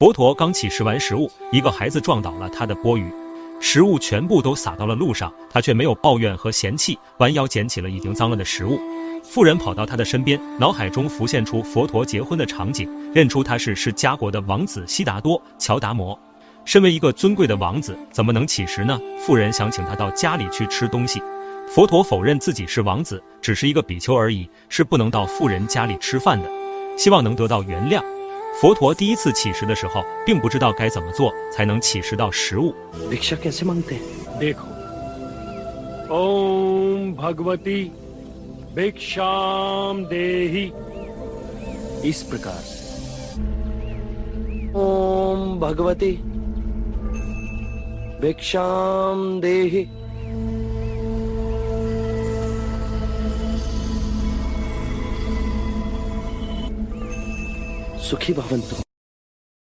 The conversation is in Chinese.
佛陀刚乞食完食物，一个孩子撞倒了他的钵盂，食物全部都洒到了路上，他却没有抱怨和嫌弃，弯腰捡起了已经脏了的食物。妇人跑到他的身边，脑海中浮现出佛陀结婚的场景，认出他是释迦国的王子悉达多乔达摩。身为一个尊贵的王子，怎么能乞食呢？妇人想请他到家里去吃东西，佛陀否认自己是王子，只是一个比丘而已，是不能到富人家里吃饭的，希望能得到原谅。佛陀第一次乞食的时候，并不知道该怎么做才能乞食到食物。देखो ओम भगवती भिक्षाम देहि इस प्रकार से ओम भगवती भिक्षाम देहि सुखी भवंतु